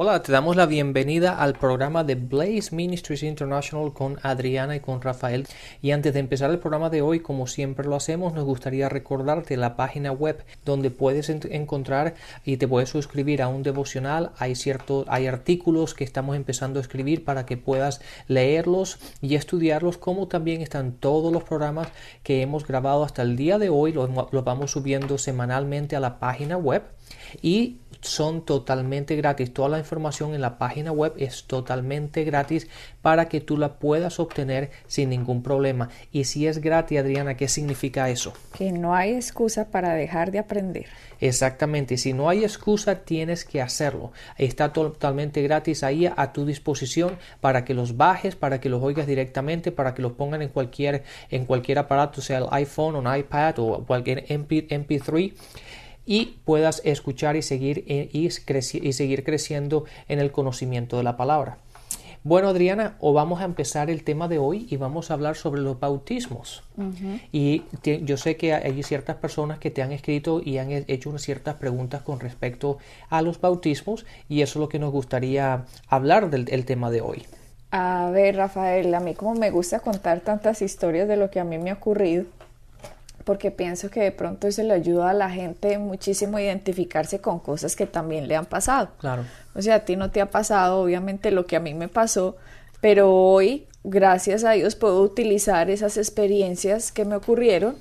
Hola, te damos la bienvenida al programa de Blaze Ministries International con Adriana y con Rafael. Y antes de empezar el programa de hoy, como siempre lo hacemos, nos gustaría recordarte la página web donde puedes encontrar y te puedes suscribir a un devocional. Hay ciertos, hay artículos que estamos empezando a escribir para que puedas leerlos y estudiarlos, como también están todos los programas que hemos grabado hasta el día de hoy. Los, vamos subiendo semanalmente a la página web y son totalmente gratis. Toda la información en la página web es totalmente gratis para que tú la puedas obtener sin ningún problema. Y si es gratis, Adriana, ¿qué significa eso? Que no hay excusa para dejar de aprender. Exactamente, si no hay excusa, tienes que hacerlo. Está totalmente gratis ahí a tu disposición para que los bajes, para que los oigas directamente, para que los pongan en cualquier, en cualquier aparato, sea el iPhone, un iPad o cualquier MP, MP3 y puedas escuchar y seguir, eh, y, y seguir creciendo en el conocimiento de la palabra. Bueno, Adriana, o vamos a empezar el tema de hoy y vamos a hablar sobre los bautismos. Y yo sé que hay ciertas personas que te han escrito y han hecho unas ciertas preguntas con respecto a los bautismos y eso es lo que nos gustaría hablar del tema de hoy. A ver, Rafael, a mí como me gusta contar tantas historias de lo que a mí me ha ocurrido, porque pienso que de pronto eso le ayuda a la gente muchísimo a identificarse con cosas que también le han pasado. Claro. O sea, a ti no te ha pasado, obviamente, lo que a mí me pasó, pero hoy, gracias a Dios, puedo utilizar esas experiencias que me ocurrieron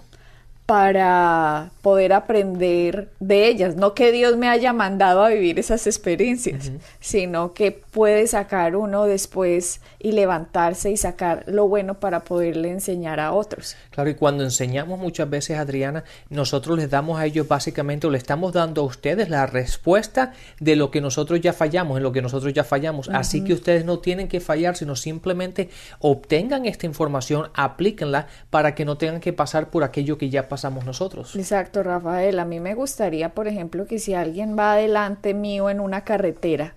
para poder aprender de ellas. No que Dios me haya mandado a vivir esas experiencias, sino que puede sacar uno después y levantarse y sacar lo bueno para poderle enseñar a otros. Claro, y cuando enseñamos muchas veces, Adriana, nosotros les damos a ellos básicamente, o le estamos dando a ustedes la respuesta de lo que nosotros ya fallamos, en lo que nosotros ya fallamos. Así que ustedes no tienen que fallar, sino simplemente obtengan esta información, aplíquenla para que no tengan que pasar por aquello que ya pasamos nosotros. Exacto, Rafael. A mí me gustaría, por ejemplo, que si alguien va adelante mío en una carretera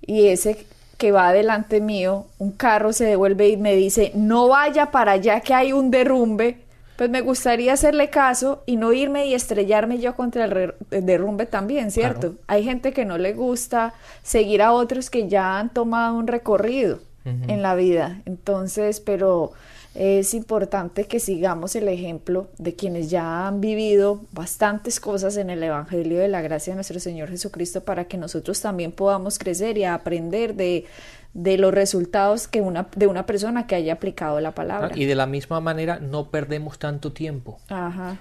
y ese que va adelante mío, un carro se devuelve y me dice, no vaya para allá que hay un derrumbe, pues me gustaría hacerle caso y no irme y estrellarme yo contra el, derrumbe también, ¿cierto? Hay gente que no le gusta seguir a otros que ya han tomado un recorrido en la vida, entonces, pero es importante que sigamos el ejemplo de quienes ya han vivido bastantes cosas en el Evangelio de la gracia de nuestro Señor Jesucristo para que nosotros también podamos crecer y aprender de, de los resultados que una, de una persona que haya aplicado la palabra. Y de la misma manera no perdemos tanto tiempo,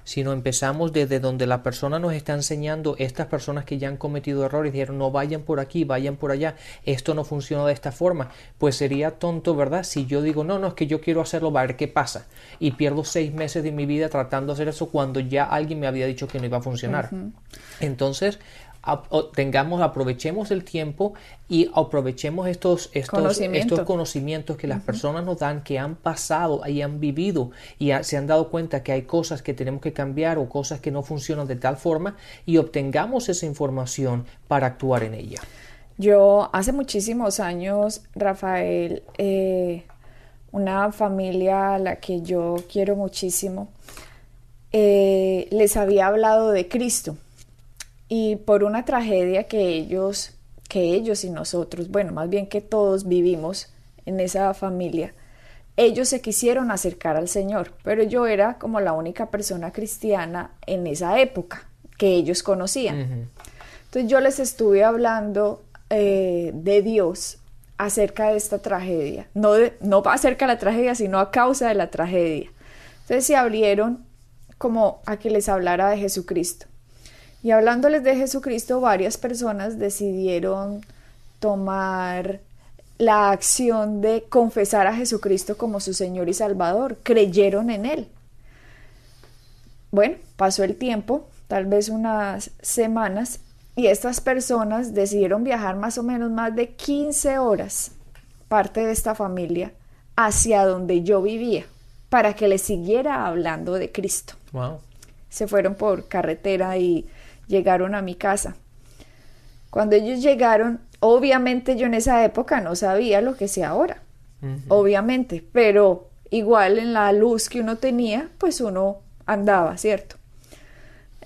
sino empezamos desde donde la persona nos está enseñando, estas personas que ya han cometido errores, dijeron no vayan por aquí, vayan por allá, esto no funciona de esta forma, pues sería tonto, ¿verdad? Si yo digo, no, no, es que yo quiero hacerlo, a ver qué pasa, y pierdo seis meses de mi vida tratando de hacer eso cuando ya alguien me había dicho que no iba a funcionar. Entonces, tengamos, aprovechemos el tiempo y aprovechemos estos, estos, estos conocimientos. que las personas nos dan, que han pasado y han vivido y se han dado cuenta que hay cosas que tenemos que cambiar o cosas que no funcionan de tal forma y obtengamos esa información para actuar en ella. Yo hace muchísimos años, Rafael, eh, una familia a la que yo quiero muchísimo, eh, les había hablado de Cristo y por una tragedia que ellos, que ellos y nosotros, bueno, más bien que todos vivimos en esa familia, ellos se quisieron acercar al Señor, pero yo era como la única persona cristiana en esa época que ellos conocían. Entonces yo les estuve hablando eh, de Dios acerca de esta tragedia, no, no acerca de la tragedia, sino a causa de la tragedia. Entonces se abrieron como a que les hablara de Jesucristo. Y hablándoles de Jesucristo, varias personas decidieron tomar la acción de confesar a Jesucristo como su Señor y Salvador, creyeron en Él. Bueno, pasó el tiempo, tal vez unas semanas, y estas personas decidieron viajar más o menos más de 15 horas, parte de esta familia, hacia donde yo vivía para que le siguiera hablando de Cristo. Se fueron por carretera y llegaron a mi casa. Cuando ellos llegaron, obviamente yo en esa época no sabía lo que sé ahora, obviamente, pero igual en la luz que uno tenía, pues uno andaba, ¿cierto?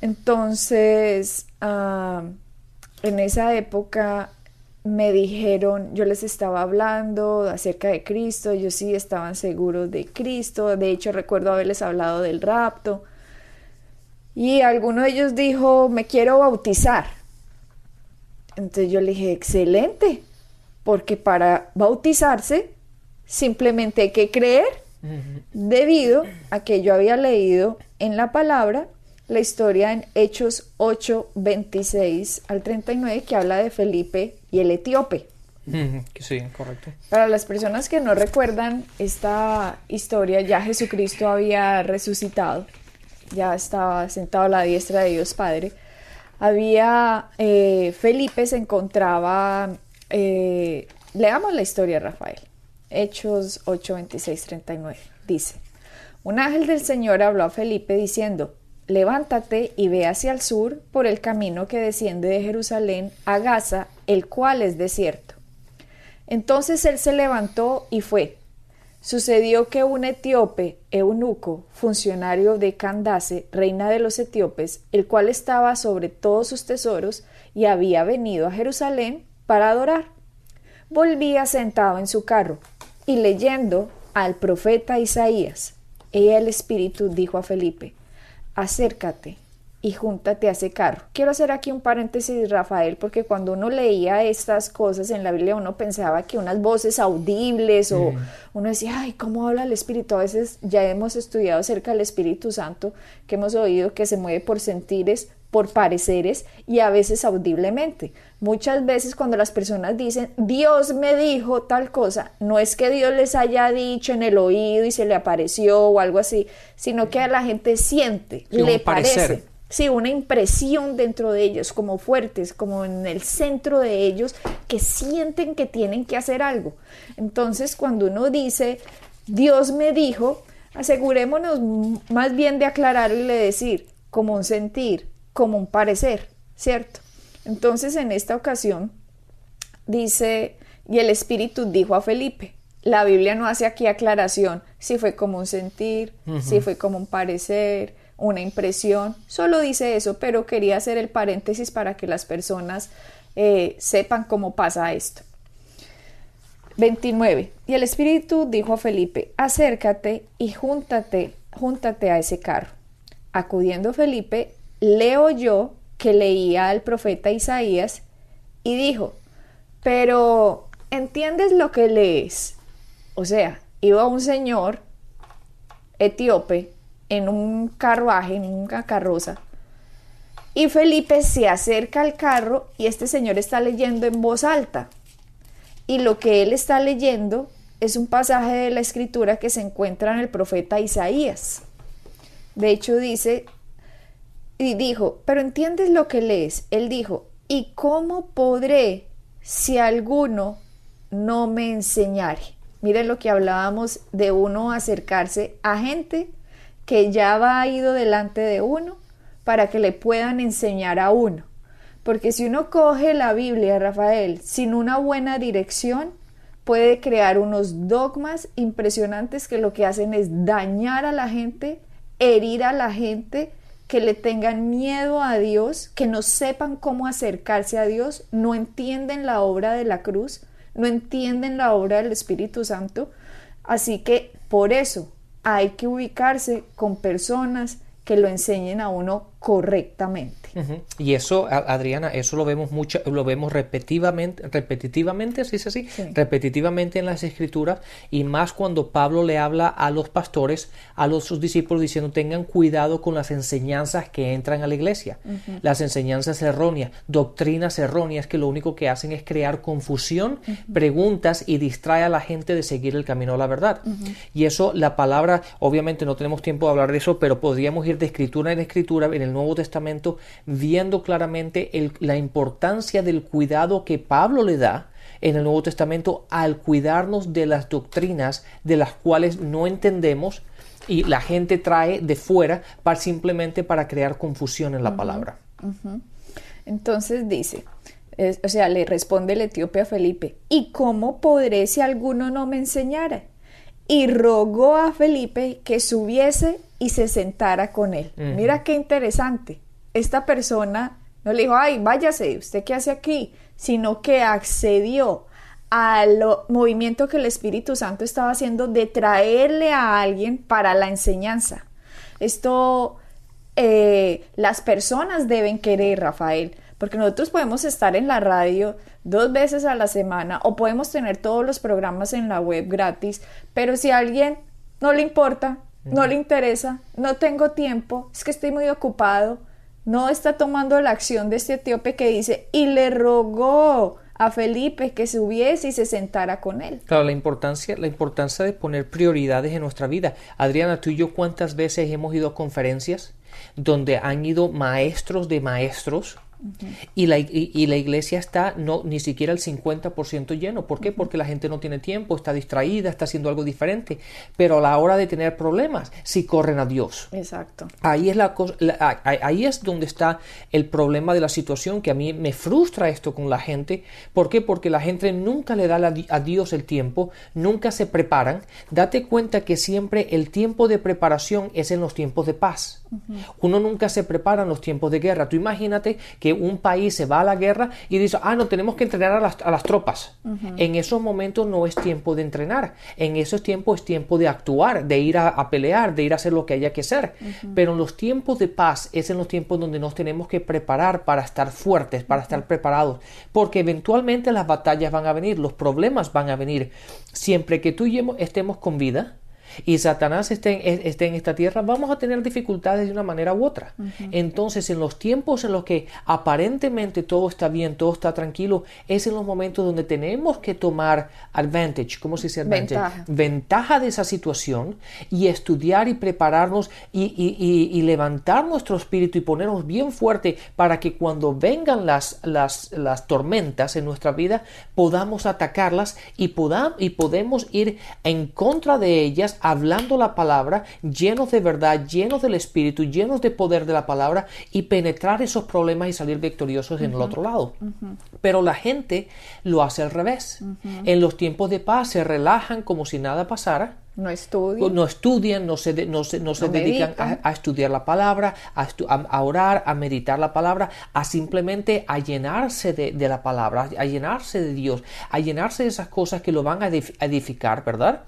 Entonces, ah, en esa época me dijeron, yo les estaba hablando acerca de Cristo, ellos sí estaban seguros de Cristo, de hecho recuerdo haberles hablado del rapto, y alguno de ellos dijo, me quiero bautizar. Entonces yo le dije, excelente, porque para bautizarse simplemente hay que creer, debido a que yo había leído en la palabra la historia en Hechos 8, 26 al 39, que habla de Felipe y el etíope. Sí, correcto. Para las personas que no recuerdan esta historia, ya Jesucristo había resucitado, ya estaba sentado a la diestra de Dios Padre. Había, eh, Felipe se encontraba, eh, leamos la historia, Rafael. Hechos 8, 26, 39. Dice, un ángel del Señor habló a Felipe diciendo, levántate y ve hacia el sur por el camino que desciende de Jerusalén a Gaza, el cual es desierto. Entonces él se levantó y fue. Sucedió que un etíope, eunuco, funcionario de Candace, reina de los etíopes, el cual estaba sobre todos sus tesoros y había venido a Jerusalén para adorar, volvía sentado en su carro y leyendo al profeta Isaías. Y el Espíritu dijo a Felipe, acércate y júntate a ese carro. Quiero hacer aquí un paréntesis, Rafael, porque cuando uno leía estas cosas en la Biblia, uno pensaba que unas voces audibles o uno decía, ay, ¿cómo habla el Espíritu? A veces ya hemos estudiado acerca del Espíritu Santo, que hemos oído que se mueve por sentires, por pareceres y a veces audiblemente. Muchas veces cuando las personas dicen, Dios me dijo tal cosa, no es que Dios les haya dicho en el oído y se le apareció o algo así, sino que a la gente siente, le parece. Sí, una impresión dentro de ellos, como fuertes, como en el centro de ellos, que sienten que tienen que hacer algo. Entonces, cuando uno dice, Dios me dijo, asegurémonos más bien de aclararlo y le decir, como un sentir, como un parecer, ¿cierto? Entonces en esta ocasión dice, y el Espíritu dijo a Felipe, la Biblia no hace aquí aclaración si fue como un sentir, si fue como un parecer, una impresión, solo dice eso, pero quería hacer el paréntesis para que las personas eh, sepan cómo pasa esto. 29. Y el Espíritu dijo a Felipe, acércate y júntate, júntate a ese carro. Acudiendo Felipe, leo yo que leía al profeta Isaías y dijo, pero ¿entiendes lo que lees? O sea, iba un señor etíope en un carruaje, en una carroza, y Felipe se acerca al carro y este señor está leyendo en voz alta. Y lo que él está leyendo es un pasaje de la escritura que se encuentra en el profeta Isaías. De hecho dice, y dijo, pero ¿entiendes lo que lees? Él dijo, ¿y cómo podré si alguno no me enseñare? Miren lo que hablábamos de uno acercarse a gente que ya va ido delante de uno para que le puedan enseñar a uno. Porque si uno coge la Biblia, Rafael, sin una buena dirección, puede crear unos dogmas impresionantes que lo que hacen es dañar a la gente, herir a la gente que le tengan miedo a Dios, que no sepan cómo acercarse a Dios, no entienden la obra de la cruz, no entienden la obra del Espíritu Santo. Así que por eso hay que ubicarse con personas que lo enseñen a uno correctamente. Y eso, Adriana, eso lo vemos mucho, lo vemos repetitivamente, repetitivamente, ¿sí es así? Repetitivamente en las escrituras y más cuando Pablo le habla a los pastores, a los sus discípulos diciendo tengan cuidado con las enseñanzas que entran a la iglesia, las enseñanzas erróneas, doctrinas erróneas que lo único que hacen es crear confusión, preguntas y distrae a la gente de seguir el camino a la verdad. Y eso, la palabra, obviamente no tenemos tiempo de hablar de eso, pero podríamos ir de escritura en escritura en el Nuevo Testamento viendo claramente la importancia del cuidado que Pablo le da en el Nuevo Testamento al cuidarnos de las doctrinas de las cuales no entendemos y la gente trae de fuera para simplemente para crear confusión en la palabra. Entonces dice, o sea, le responde el etíope a Felipe, ¿y cómo podré si alguno no me enseñara? Y rogó a Felipe que subiese y se sentara con él. Mira qué interesante. Esta persona no le dijo, ay, váyase, ¿usted qué hace aquí? Sino que accedió al movimiento que el Espíritu Santo estaba haciendo de traerle a alguien para la enseñanza. Esto eh, las personas deben querer, Rafael, porque nosotros podemos estar en la radio dos veces a la semana o podemos tener todos los programas en la web gratis, pero si a alguien no le importa, no le interesa, no tengo tiempo, es que estoy muy ocupado, no está tomando la acción de este etíope que dice, y le rogó a Felipe que subiese y se sentara con él. Claro, la importancia, la importancia de poner prioridades en nuestra vida. Adriana, tú y yo cuántas veces hemos ido a conferencias donde han ido maestros de maestros y, la, y, la, iglesia está no ni siquiera el 50% lleno. ¿Por qué? Porque la gente no tiene tiempo, está distraída, está haciendo algo diferente. Pero a la hora de tener problemas, sí corren a Dios. Exacto. Ahí es, la, ahí es donde está el problema de la situación, que a mí me frustra esto con la gente. ¿Por qué? Porque la gente nunca le da a Dios el tiempo, nunca se preparan. Date cuenta que siempre el tiempo de preparación es en los tiempos de paz. Uno nunca se prepara en los tiempos de guerra. Tú imagínate que un país se va a la guerra y dice, ah, no, tenemos que entrenar a las, tropas. En esos momentos no es tiempo de entrenar. En esos tiempos es tiempo de actuar, de ir a, pelear, de ir a hacer lo que haya que hacer. Pero en los tiempos de paz es en los tiempos donde nos tenemos que preparar para estar fuertes, para estar preparados. Porque eventualmente las batallas van a venir, los problemas van a venir. Siempre que tú y yo estemos con vida, y Satanás esté en, esté en esta tierra, vamos a tener dificultades de una manera u otra. Entonces, en los tiempos en los que aparentemente todo está bien, todo está tranquilo, es en los momentos donde tenemos que tomar advantage, ¿cómo se dice advantage? Ventaja, de esa situación y estudiar y prepararnos y, levantar nuestro espíritu y ponernos bien fuerte para que cuando vengan las, las, las tormentas en nuestra vida podamos atacarlas y, podamos, y podemos ir en contra de ellas hablando la palabra, llenos de verdad, llenos del Espíritu, llenos de poder de la palabra y penetrar esos problemas y salir victoriosos en el otro lado. Pero la gente lo hace al revés. En los tiempos de paz se relajan como si nada pasara no estudian. No estudian, no se, no se, no se dedican a, estudiar la palabra, a, orar, a meditar la palabra, a simplemente a llenarse de, la palabra, a llenarse de Dios, a llenarse de esas cosas que lo van a edificar, ¿verdad?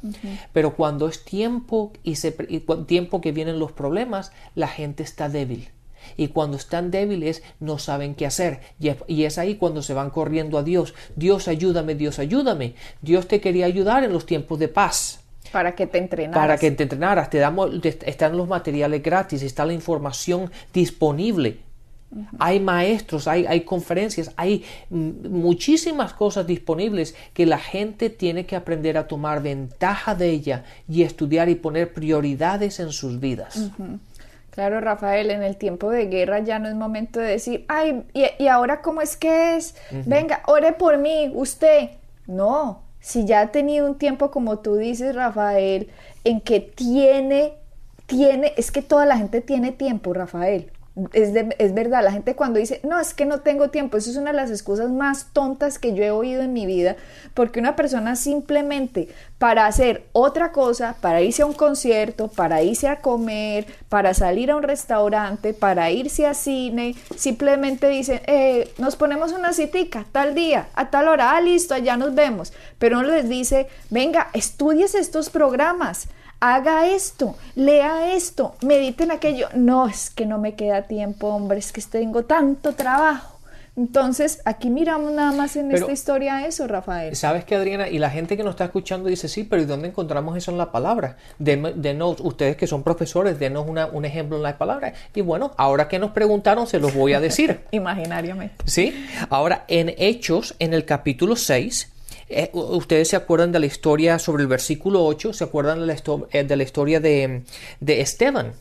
Pero cuando es tiempo y, se, tiempo que vienen los problemas, la gente está débil. Y cuando están débiles no saben qué hacer. Y es ahí cuando se van corriendo a Dios. Dios ayúdame, Dios ayúdame. Dios te quería ayudar en los tiempos de paz. Para que te entrenaras. Para que te entrenaras. Te damos, están los materiales gratis, está la información disponible. Hay maestros, hay, hay conferencias, hay muchísimas cosas disponibles que la gente tiene que aprender a tomar ventaja de ella y estudiar y poner prioridades en sus vidas. Claro, Rafael, en el tiempo de guerra ya no es momento de decir, ay, ¿y, ahora cómo es que es? Venga, ore por mí, usted. No, si ya ha tenido un tiempo, como tú dices, Rafael, en que tiene, tiene, es que toda la gente tiene tiempo, Rafael es, verdad, la gente cuando dice, no, es que no tengo tiempo, eso es una de las excusas más tontas que yo he oído en mi vida, porque una persona simplemente para hacer otra cosa, para irse a un concierto, para irse a comer, para salir a un restaurante, para irse a cine, simplemente dice, eh, nos ponemos una citica tal día, a tal hora, ah, listo, allá nos vemos, pero uno les dice, venga, estudies estos programas, haga esto, lea esto, medite en aquello. No, es que no me queda tiempo, hombre, es que tengo tanto trabajo. Entonces, aquí miramos nada más en esta historia eso, Rafael. ¿Sabes qué, Adriana? Y la gente que nos está escuchando dice, sí, pero ¿y dónde encontramos eso en la palabra? Denos, ustedes que son profesores, denos un ejemplo en la palabra. Y bueno, ahora que nos preguntaron, se los voy a decir. Imaginariamente. Sí. Ahora, en Hechos, en el capítulo 6, Eh, ustedes se acuerdan de la historia sobre el versículo 8, se acuerdan de la, eh, de la historia de, de Esteban.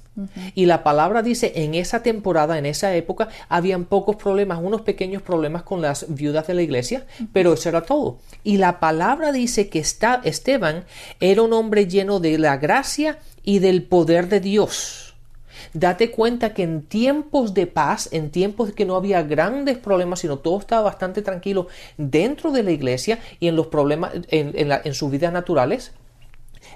Y la palabra dice, en esa temporada, en esa época, habían pocos problemas, unos pequeños problemas con las viudas de la iglesia, pero eso era todo. Y la palabra dice que Esteban era un hombre lleno de la gracia y del poder de Dios date cuenta que en tiempos de paz, en tiempos que no había grandes problemas, sino todo estaba bastante tranquilo dentro de la iglesia y en los problemas, en, sus vidas naturales,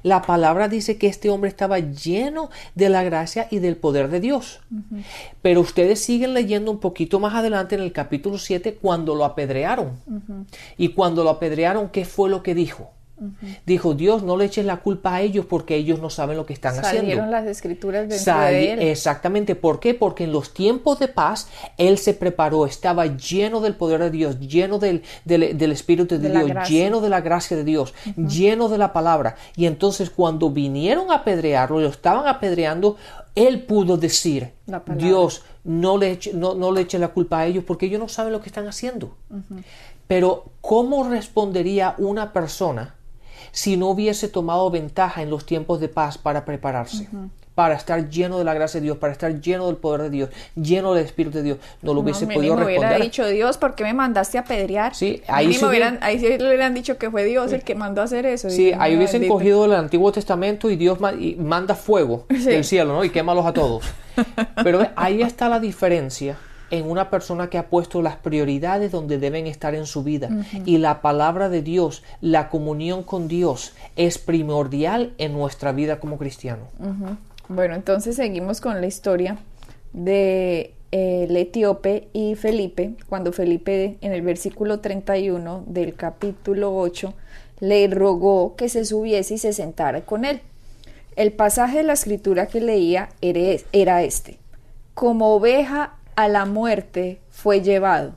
la palabra dice que este hombre estaba lleno de la gracia y del poder de Dios. Pero ustedes siguen leyendo un poquito más adelante en el capítulo 7 cuando lo apedrearon. Y cuando lo apedrearon, ¿qué fue lo que dijo? Dijo, Dios, no le eches la culpa a ellos porque ellos no saben lo que están Salieron haciendo. las escrituras de él. Exactamente. ¿Por qué? Porque en los tiempos de paz él se preparó, estaba lleno del poder de Dios, lleno del, del, Espíritu de, Dios, lleno de la gracia de Dios, lleno de la palabra. Y entonces cuando vinieron a apedrearlo, lo estaban apedreando, él pudo decir, Dios, no le, eche, no, no le eches la culpa a ellos porque ellos no saben lo que están haciendo. Pero ¿cómo respondería una persona? Si no hubiese tomado ventaja en los tiempos de paz para prepararse. Para estar lleno de la gracia de Dios, para estar lleno del poder de Dios, lleno del Espíritu de Dios, no lo hubiese podido responder. hubiera dicho Dios, ¿por qué me mandaste a pedrear? Sí, ahí, sí hubieran, ahí sí le hubieran dicho que fue Dios el que mandó a hacer eso. Sí, ahí hubiesen cogido el Antiguo Testamento y Dios manda fuego del cielo, ¿no? Y quémalos a todos. Pero ahí está la diferencia en una persona que ha puesto las prioridades donde deben estar en su vida. Y la palabra de Dios, la comunión con Dios es primordial en nuestra vida como cristiano. Bueno, entonces seguimos con la historia de eh, el etíope y Felipe, cuando Felipe en el versículo 31 del capítulo 8 le rogó que se subiese y se sentara con él. El pasaje de la escritura que leía era este. Como oveja a la muerte fue llevado,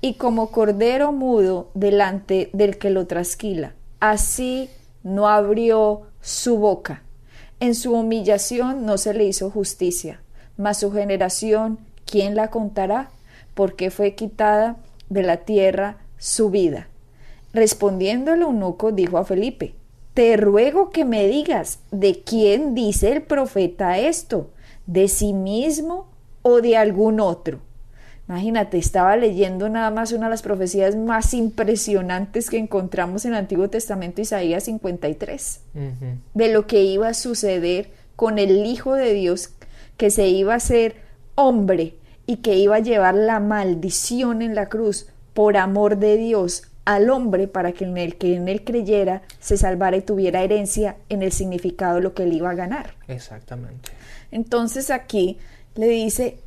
y como cordero mudo delante del que lo trasquila, así no abrió su boca. En su humillación no se le hizo justicia, mas su generación, ¿quién la contará? Porque fue quitada de la tierra su vida. Respondiendo el eunuco, dijo a Felipe, Te ruego que me digas, ¿de quién dice el profeta esto? ¿De sí mismo o de algún otro. Imagínate, estaba leyendo nada más una de las profecías más impresionantes que encontramos en el Antiguo Testamento, Isaías 53, de lo que iba a suceder con el Hijo de Dios, que se iba a ser hombre y que iba a llevar la maldición en la cruz por amor de Dios al hombre para que en el que en él creyera se salvara y tuviera herencia en el significado de lo que él iba a ganar. Exactamente. Entonces aquí le dice,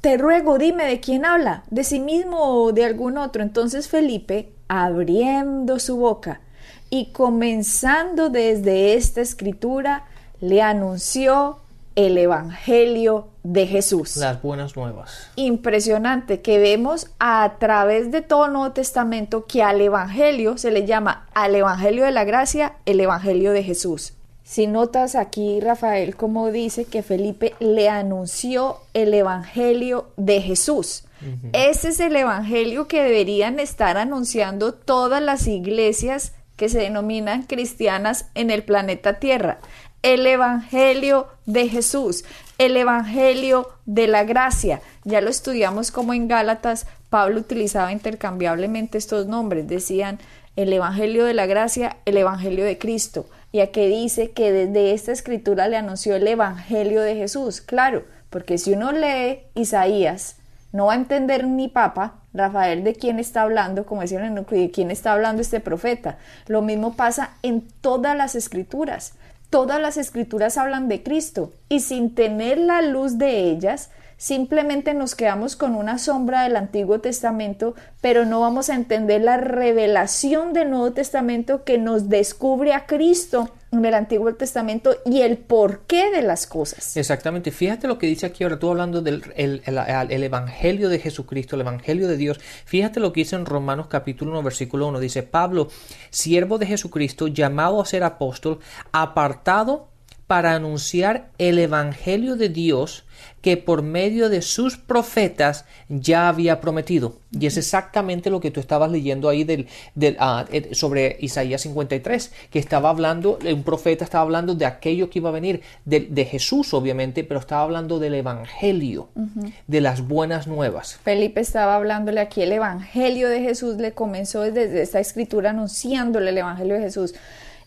te ruego, dime de quién habla, de sí mismo o de algún otro. Entonces Felipe, abriendo su boca y comenzando desde esta escritura, le anunció el Evangelio de Jesús. Las buenas nuevas. Impresionante que vemos a través de todo el Nuevo Testamento que al Evangelio se le llama al Evangelio de la Gracia el Evangelio de Jesús. Si notas aquí, Rafael, como dice que Felipe le anunció el Evangelio de Jesús. Ese es el Evangelio que deberían estar anunciando todas las iglesias que se denominan cristianas en el planeta Tierra. El Evangelio de Jesús, el Evangelio de la gracia. Ya lo estudiamos como en Gálatas, Pablo utilizaba intercambiablemente estos nombres. Decían el Evangelio de la gracia, el Evangelio de Cristo ya que dice que desde esta escritura le anunció el Evangelio de Jesús. Claro, porque si uno lee Isaías, no va a entender ni papa, Rafael, de quién está hablando, como decían, de quién está hablando este profeta. Lo mismo pasa en todas las escrituras. Todas las escrituras hablan de Cristo y sin tener la luz de ellas, simplemente nos quedamos con una sombra del Antiguo Testamento, pero no vamos a entender la revelación del Nuevo Testamento que nos descubre a Cristo en el Antiguo Testamento y el porqué de las cosas. Exactamente. Fíjate lo que dice aquí ahora, tú hablando del el, Evangelio de Jesucristo, el Evangelio de Dios. Fíjate lo que dice en Romanos capítulo 1, versículo 1. Dice, Pablo, siervo de Jesucristo, llamado a ser apóstol, apartado para anunciar el Evangelio de Dios que por medio de sus profetas ya había prometido. Y es exactamente lo que tú estabas leyendo ahí del, ah, eh, sobre Isaías 53, que estaba hablando, un profeta estaba hablando de aquello que iba a venir, de, Jesús obviamente, pero estaba hablando del Evangelio, de las buenas nuevas. Felipe estaba hablándole aquí el Evangelio de Jesús, le comenzó desde esta escritura anunciándole el Evangelio de Jesús.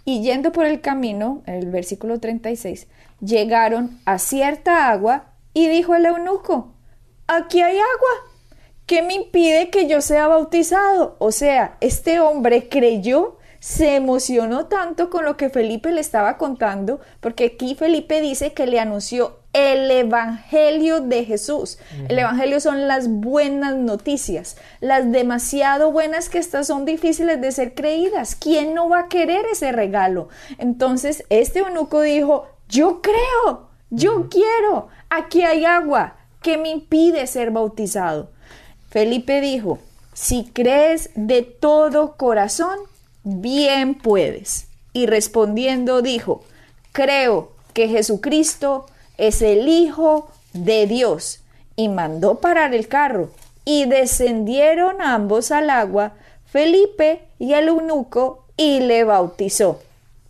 Y yendo por el camino, el versículo 36, llegaron a cierta agua y dijo el eunuco, aquí hay agua. ¿Qué me impide que yo sea bautizado? O sea, este hombre creyó, se emocionó tanto con lo que Felipe le estaba contando, porque aquí Felipe dice que le anunció el Evangelio de Jesús. El Evangelio son las buenas noticias, las demasiado buenas que estas son difíciles de ser creídas. ¿Quién no va a querer ese regalo? Entonces, este eunuco dijo, yo creo, yo quiero, aquí hay agua, ¿qué me impide ser bautizado? Felipe dijo, si crees de todo corazón, bien puedes. Y respondiendo dijo, creo que Jesucristo es el Hijo de Dios. Y mandó parar el carro. Y descendieron ambos al agua, Felipe y el eunuco, y le bautizó.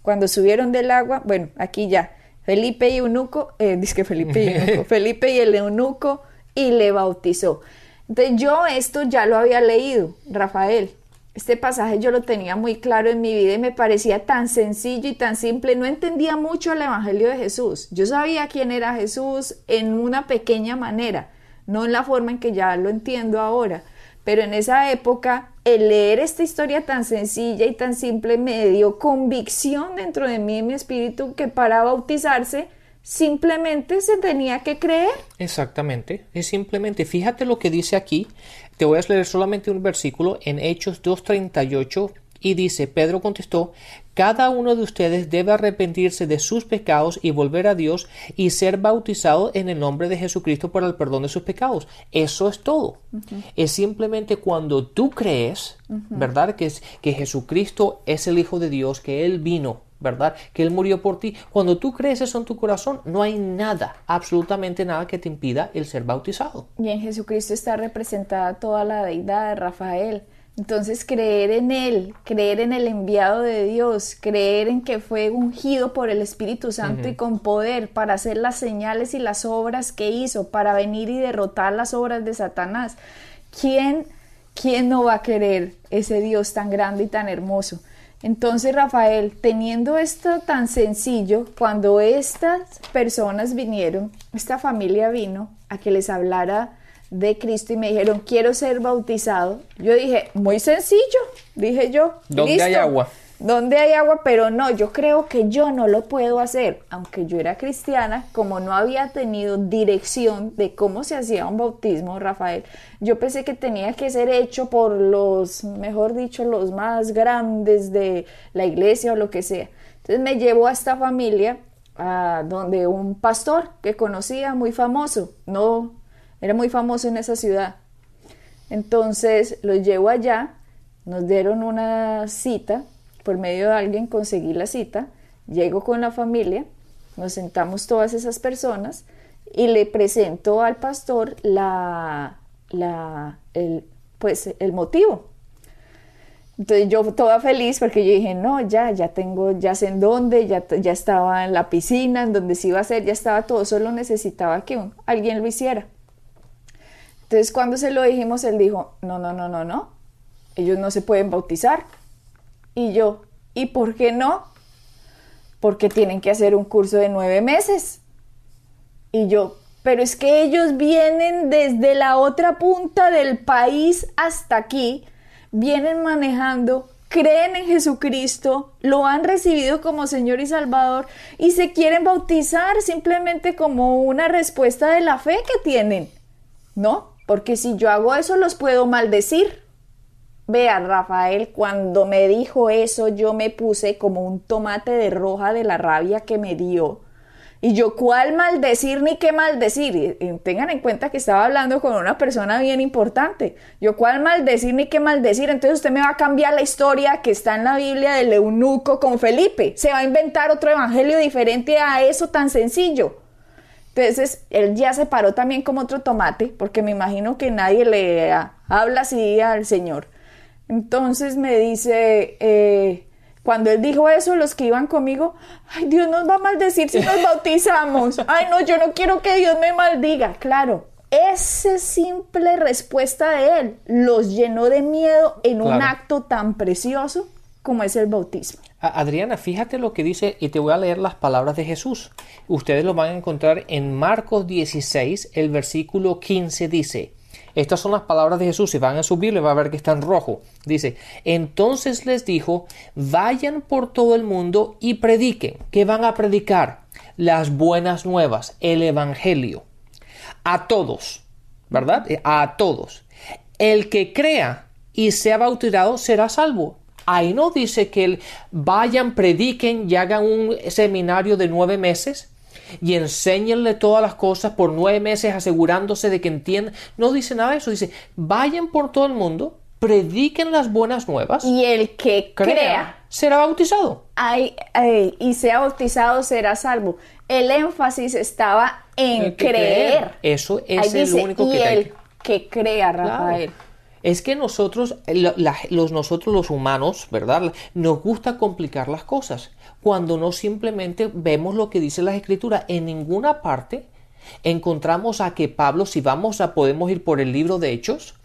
Cuando subieron del agua, bueno, aquí ya, Felipe y eunuco, eh, dice que Felipe y eunuco, Felipe y el eunuco y le bautizó. Entonces yo esto ya lo había leído, Rafael. Este pasaje yo lo tenía muy claro en mi vida y me parecía tan sencillo y tan simple. No entendía mucho el Evangelio de Jesús. Yo sabía quién era Jesús en una pequeña manera, no en la forma en que ya lo entiendo ahora. Pero en esa época, el leer esta historia tan sencilla y tan simple me dio convicción dentro de mí y mi espíritu que para bautizarse simplemente se tenía que creer. Exactamente, es simplemente, fíjate lo que dice aquí, te voy a leer solamente un versículo en Hechos 2.38 y dice, Pedro contestó, cada uno de ustedes debe arrepentirse de sus pecados y volver a Dios y ser bautizado en el nombre de Jesucristo para el perdón de sus pecados. Eso es todo. Es simplemente cuando tú crees, ¿verdad? Que, es, que Jesucristo es el Hijo de Dios, que Él vino ¿verdad? Que Él murió por ti. Cuando tú crees eso en tu corazón, no hay nada, absolutamente nada que te impida el ser bautizado. Y en Jesucristo está representada toda la deidad de Rafael. Entonces creer en Él, creer en el enviado de Dios, creer en que fue ungido por el Espíritu Santo y con poder para hacer las señales y las obras que hizo, para venir y derrotar las obras de Satanás. ¿Quién, quién no va a querer ese Dios tan grande y tan hermoso? Entonces, Rafael, teniendo esto tan sencillo, cuando estas personas vinieron, esta familia vino a que les hablara de Cristo y me dijeron, quiero ser bautizado. Yo dije, muy sencillo, dije yo. ¿Dónde hay agua? ¿Dónde hay agua? Pero no, yo creo que yo no lo puedo hacer. Aunque yo era cristiana, como no había tenido dirección de cómo se hacía un bautismo, Rafael, yo pensé que tenía que ser hecho por los, mejor dicho, los más grandes de la iglesia o lo que sea. Entonces me llevó a esta familia, a donde un pastor que conocía, muy famoso, no era muy famoso en esa ciudad. Entonces los llevo allá, nos dieron una cita, por medio de alguien conseguí la cita, llego con la familia, nos sentamos todas esas personas y le presento al pastor la, la, el, pues, el motivo. Entonces yo toda feliz porque yo dije, no, ya, ya tengo, ya sé en dónde, ya, ya estaba en la piscina, en donde se iba a hacer, ya estaba todo, solo necesitaba que alguien lo hiciera. Entonces cuando se lo dijimos, él dijo, no, no, no, no, no, ellos no se pueden bautizar. Y yo, ¿y por qué no? Porque tienen que hacer un curso de nueve meses. Y yo, pero es que ellos vienen desde la otra punta del país hasta aquí, vienen manejando, creen en Jesucristo, lo han recibido como Señor y Salvador y se quieren bautizar simplemente como una respuesta de la fe que tienen. ¿No? porque si yo hago eso los puedo maldecir. Vea, Rafael, cuando me dijo eso yo me puse como un tomate de roja de la rabia que me dio. Y yo, ¿cuál maldecir ni qué maldecir? Tengan en cuenta que estaba hablando con una persona bien importante. Yo, ¿cuál maldecir ni qué maldecir? Entonces usted me va a cambiar la historia que está en la Biblia del eunuco con Felipe. Se va a inventar otro evangelio diferente a eso tan sencillo. Entonces él ya se paró también como otro tomate, porque me imagino que nadie le habla así al Señor. Entonces me dice, eh, cuando él dijo eso, los que iban conmigo, ay, Dios nos va a maldecir si nos bautizamos. Ay, no, yo no quiero que Dios me maldiga. Claro, esa simple respuesta de él los llenó de miedo en un acto tan precioso como es el bautismo. Adriana, fíjate lo que dice y te voy a leer las palabras de Jesús. Ustedes lo van a encontrar en Marcos 16, el versículo 15 dice, estas son las palabras de Jesús. Si van a subir, le va a ver que está en rojo. Dice, entonces les dijo, vayan por todo el mundo y prediquen. ¿Qué van a predicar? Las buenas nuevas, el Evangelio. A todos, ¿verdad? A todos. El que crea y sea bautizado será salvo. Ahí no dice que vayan, prediquen y hagan un seminario de nueve meses y enséñenle todas las cosas por nueve meses asegurándose de que entiendan. No dice nada de eso, dice, vayan por todo el mundo, prediquen las buenas nuevas. Y el que crea, será bautizado. y sea bautizado será salvo. El énfasis estaba en creer. Eso es el único que... Y el que crea, Rafael es que nosotros, los, nosotros los humanos, ¿verdad? Nos gusta complicar las cosas cuando no simplemente vemos lo que dice la escritura. En ninguna parte encontramos a que Pablo, si vamos a, podemos ir por el libro de Hechos,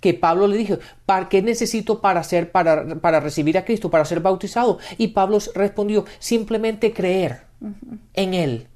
que Pablo le dijo, ¿para qué necesito para ser, para, para recibir a Cristo, para ser bautizado? Y Pablo respondió, simplemente creer en Él.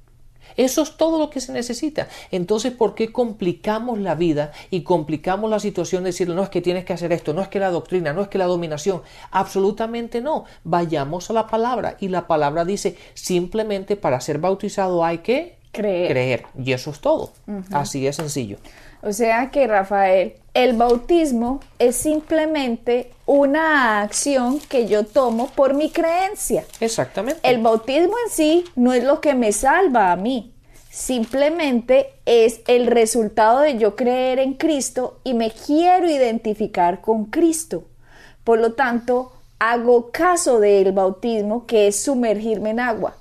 Eso es todo lo que se necesita. Entonces, ¿por qué complicamos la vida y complicamos la situación de decirle, no es que tienes que hacer esto, no es que la doctrina, no es que la dominación? Absolutamente no. Vayamos a la palabra y la palabra dice, simplemente para ser bautizado hay que creer. Y eso es todo. Así de sencillo. O sea que, Rafael, el bautismo es simplemente una acción que yo tomo por mi creencia. Exactamente. El bautismo en sí no es lo que me salva a mí. Simplemente es el resultado de yo creer en Cristo y me quiero identificar con Cristo. Por lo tanto, hago caso del bautismo, que es sumergirme en agua.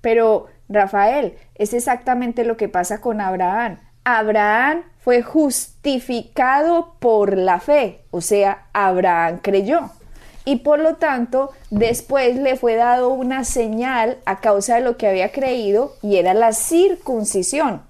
Pero, Rafael, es exactamente lo que pasa con Abraham. Abraham fue justificado por la fe, o sea, Abraham creyó. Y por lo tanto, después le fue dado una señal a causa de lo que había creído y era la circuncisión.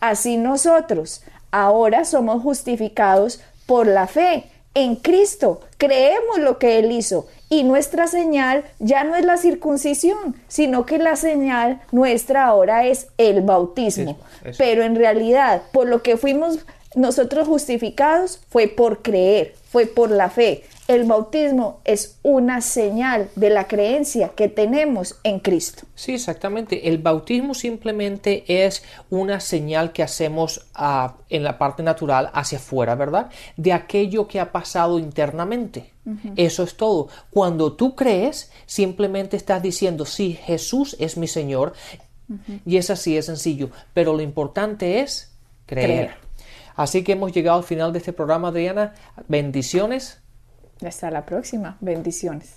Así nosotros ahora somos justificados por la fe en Cristo, creemos lo que Él hizo y nuestra señal ya no es la circuncisión, sino que la señal nuestra ahora es el bautismo. Pero en realidad, por lo que fuimos nosotros justificados fue por creer, fue por la fe. El bautismo es una señal de la creencia que tenemos en Cristo. Sí, exactamente. El bautismo simplemente es una señal que hacemos en la parte natural hacia afuera, ¿verdad? De aquello que ha pasado internamente. Eso es todo. Cuando tú crees, simplemente estás diciendo, sí, Jesús es mi Señor. Y es así, es sencillo. Pero lo importante es creer. Así que hemos llegado al final de este programa, Adriana. Bendiciones. Hasta la próxima. Bendiciones.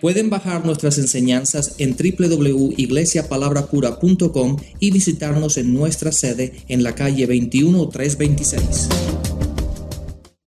Pueden bajar nuestras enseñanzas en www.iglesiapalabracura.com y visitarnos en nuestra sede en la calle 21326.